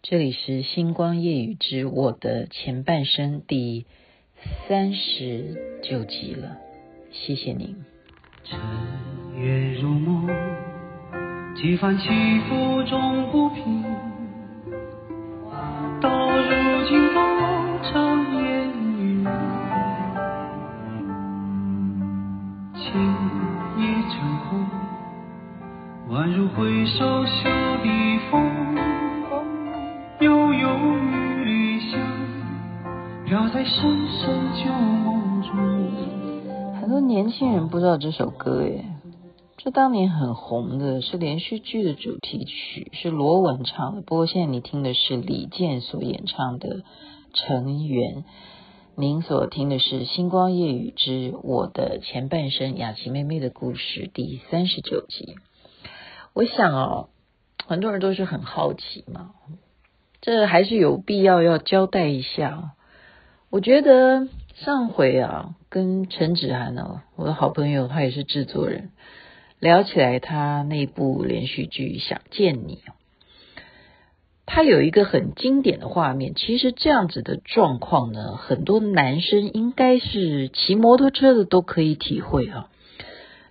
这里是星光夜雨之我的前半生第三十九集了，谢谢您。尘缘如梦，几番起伏终不平，到如今多长烟雨，情已成空，宛如回首袖底深深旧梦中。很多年轻人不知道这首歌耶，这当年很红的，是连续剧的主题曲，是罗文唱的。不过现在你听的是李健所演唱的《尘缘》，您所听的是《星光夜雨之我的前半生》雅琪妹妹的故事第三十九集。我想哦，很多人都是很好奇嘛。这还是有必要要交代一下。我觉得上回啊，跟陈芷涵呢，我的好朋友，他也是制作人，聊起来他那部连续剧《想见你》，他有一个很经典的画面。其实这样子的状况呢，很多男生应该是骑摩托车的都可以体会啊。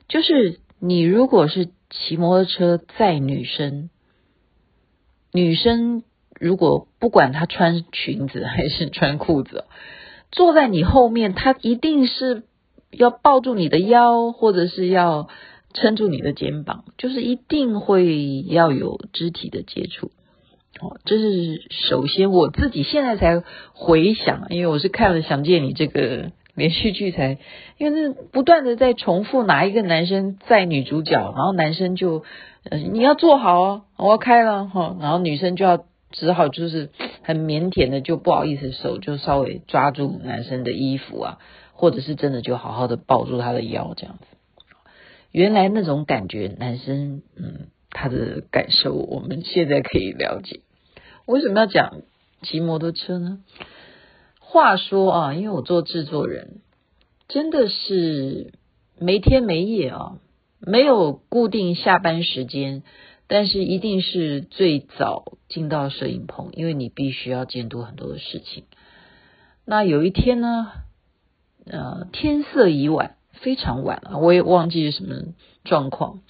就是你如果是骑摩托车载女生，女生。如果不管他穿裙子还是穿裤子，坐在你后面，他一定是要抱住你的腰，或者是要撑住你的肩膀，就是一定会要有肢体的接触。哦，这是首先我自己现在才回想，因为我是看了《想见你》这个连续剧才，因为那不断的在重复哪一个男生载女主角，然后男生就，呃，你要坐好哦，我要开了哈，然后女生就要。只好就是很腼腆的，就不好意思手就稍微抓住男生的衣服啊，或者是真的就好好的抱住他的腰这样子。原来那种感觉，男生嗯他的感受，我们现在可以了解。为什么要讲骑摩托车呢？话说啊，因为我做制作人，真的是没天没夜啊，没有固定下班时间。但是一定是最早进到摄影棚，因为你必须要监督很多的事情。那有一天呢，呃，天色已晚，非常晚了，我也忘记什么状况。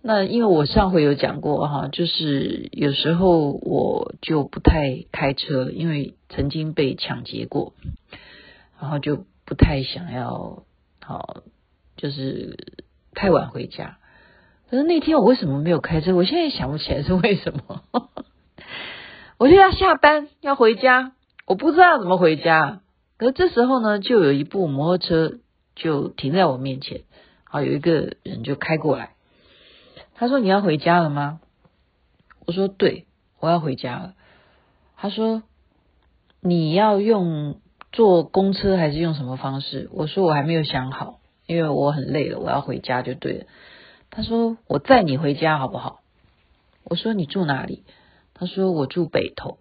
那因为我上回有讲过哈，就是有时候我就不太开车，因为曾经被抢劫过，然后就不太想要，好，就是太晚回家。可是那天我为什么没有开车？我现在也想不起来是为什么。我就要下班要回家，我不知道怎么回家。可是这时候呢，就有一部摩托车就停在我面前，好，有一个人就开过来。他说：“你要回家了吗？”我说：“对，我要回家了。”他说：“你要用坐公车还是用什么方式？”我说：“我还没有想好，因为我很累了，我要回家就对了。”他说：“我载你回家好不好？”我说：“你住哪里？”他说：“我住北投。”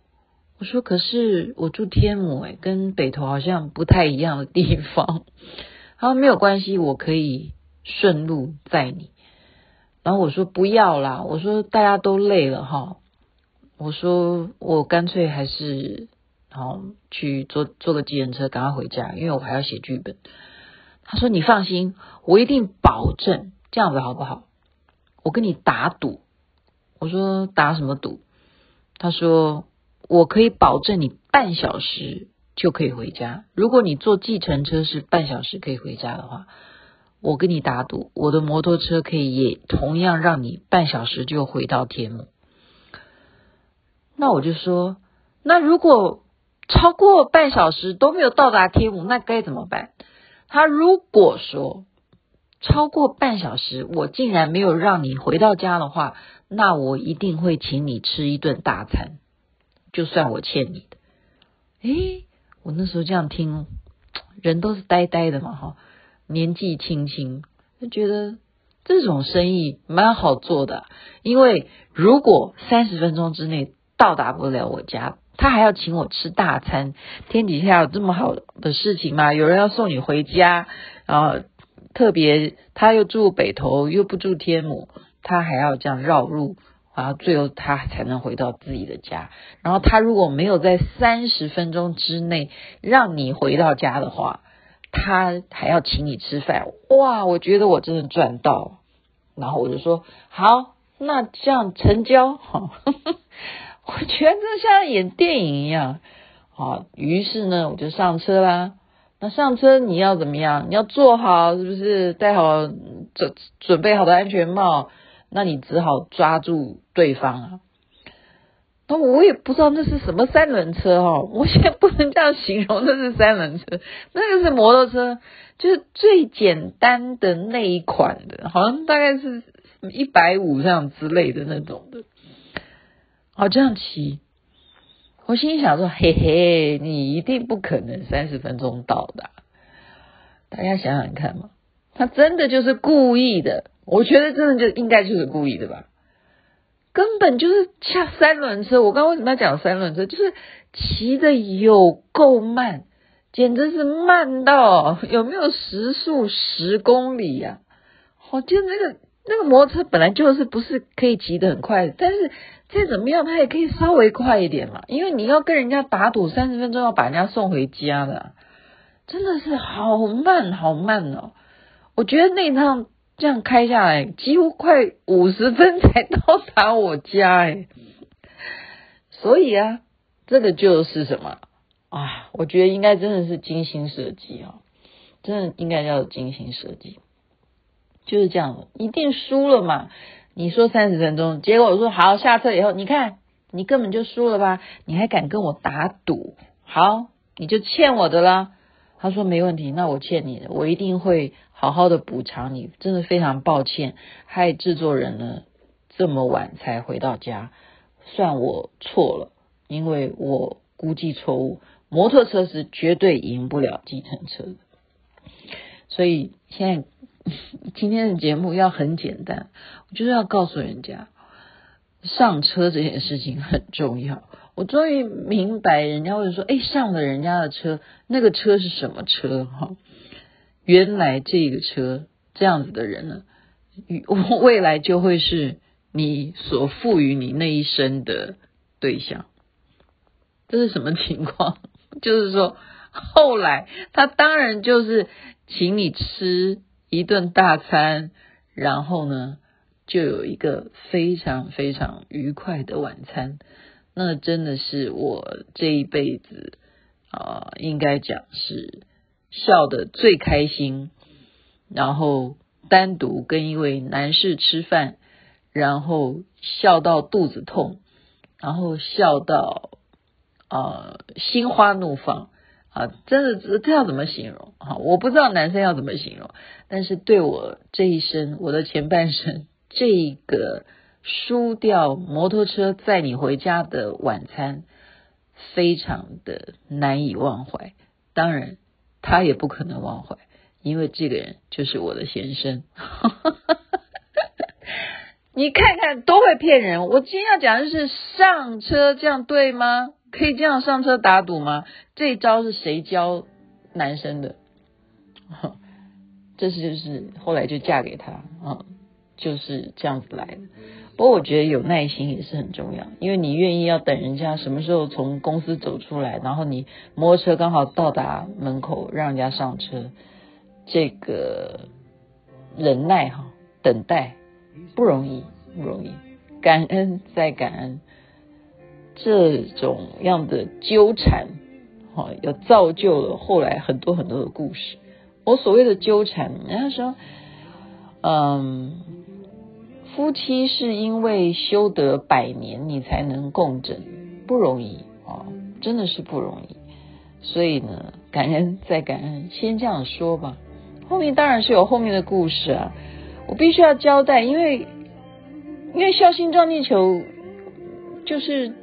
我说：“可是我住天母，诶，跟北投好像不太一样的地方。”他说：“没有关系，我可以顺路载你。”然后我说：“不要啦，我说大家都累了哈。”我说：“我干脆还是好去坐坐个计程车，赶快回家，因为我还要写剧本。”他说：“你放心，我一定保证。”这样子好不好？我跟你打赌。我说打什么赌？他说我可以保证你半小时就可以回家。如果你坐计程车是半小时可以回家的话，我跟你打赌，我的摩托车可以也同样让你半小时就回到天母。那我就说，那如果超过半小时都没有到达天母，那该怎么办？他如果说。超过半小时，我竟然没有让你回到家的话，那我一定会请你吃一顿大餐，就算我欠你的。诶，我那时候这样听，人都是呆呆的嘛，哈，年纪轻轻就觉得这种生意蛮好做的，因为如果三十分钟之内到达不了我家，他还要请我吃大餐，天底下有这么好的事情吗？有人要送你回家，然后。特别，他又住北头，又不住天母，他还要这样绕路，然后最后他才能回到自己的家。然后他如果没有在三十分钟之内让你回到家的话，他还要请你吃饭。哇，我觉得我真的赚到。然后我就说好，那这样成交。哈，我觉得像演电影一样。好，于是呢，我就上车啦。那上车你要怎么样？你要坐好，是不是？戴好准准备好的安全帽。那你只好抓住对方啊。那我也不知道那是什么三轮车哦。我现在不能这样形容，那是三轮车，那个是摩托车，就是最简单的那一款的，好像大概是一百五这样之类的那种的。好，这样骑。我心想说，嘿嘿，你一定不可能三十分钟到的。大家想想看嘛，他真的就是故意的。我觉得真的就应该就是故意的吧，根本就是像三轮车。我刚刚为什么要讲三轮车？就是骑的有够慢，简直是慢到有没有时速十公里呀？好，就那个那个摩托车本来就是不是可以骑得很快，但是。再怎么样，他也可以稍微快一点嘛，因为你要跟人家打赌三十分钟要把人家送回家的，真的是好慢好慢哦。我觉得那趟这样开下来，几乎快五十分才到达我家哎。所以啊，这个就是什么啊？我觉得应该真的是精心设计啊，真的应该叫精心设计，就是这样，一定输了嘛。你说三十分钟，结果我说好，下车以后，你看你根本就输了吧？你还敢跟我打赌？好，你就欠我的啦。他说没问题，那我欠你的，我一定会好好的补偿你。真的非常抱歉，害制作人呢这么晚才回到家，算我错了，因为我估计错误，摩托车是绝对赢不了计程车的。所以现在。今天的节目要很简单，我就是要告诉人家，上车这件事情很重要。我终于明白，人家会说：“哎，上了人家的车，那个车是什么车？”哈，原来这个车这样子的人呢，我未来就会是你所赋予你那一生的对象。这是什么情况？就是说，后来他当然就是请你吃。一顿大餐，然后呢，就有一个非常非常愉快的晚餐。那真的是我这一辈子啊、应该讲是笑得最开心。然后单独跟一位男士吃饭，然后笑到肚子痛，然后笑到啊、心花怒放。啊，真的这这要怎么形容啊？我不知道男生要怎么形容，但是对我这一生，我的前半生，这个输掉摩托车载你回家的晚餐，非常的难以忘怀。当然，他也不可能忘怀，因为这个人就是我的先生。你看看都会骗人。我今天要讲的是上车，这样对吗？可以这样上车打赌吗？这一招是谁教男生的？这是就是后来就嫁给他啊，就是这样子来的。不过我觉得有耐心也是很重要，因为你愿意要等人家什么时候从公司走出来，然后你摩托车刚好到达门口，让人家上车，这个忍耐哈，等待不容易，不容易，感恩再感恩。这种样的纠缠，哈，也造就了后来很多很多的故事。我所谓的纠缠，人家说，嗯，夫妻是因为修得百年，你才能共枕，不容易啊，真的是不容易。所以呢，感恩再感恩，先这样说吧。后面当然是有后面的故事啊，我必须要交代，因为因为孝心撞地球就是。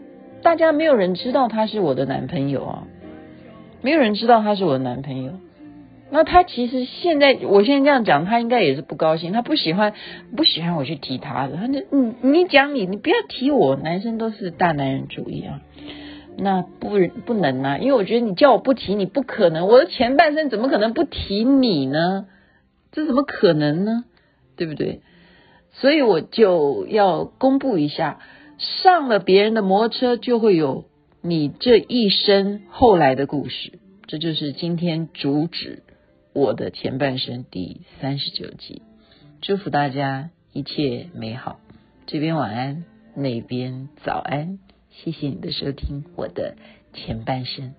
大家没有人知道他是我的男朋友啊，没有人知道他是我的男朋友。那他其实现在，我现在这样讲，他应该也是不高兴，他不喜欢，不喜欢我去提他的。他就你你讲你，你不要提我，男生都是大男人主义啊。那不不能啊，因为我觉得你叫我不提你，不可能。我的前半生怎么可能不提你呢？这怎么可能呢？对不对？所以我就要公布一下，上了别人的摩托车，就会有你这一生后来的故事。这就是今天主旨，我的前半生第三十九集。祝福大家一切美好，这边晚安，那边早安。谢谢你的收听，我的前半生。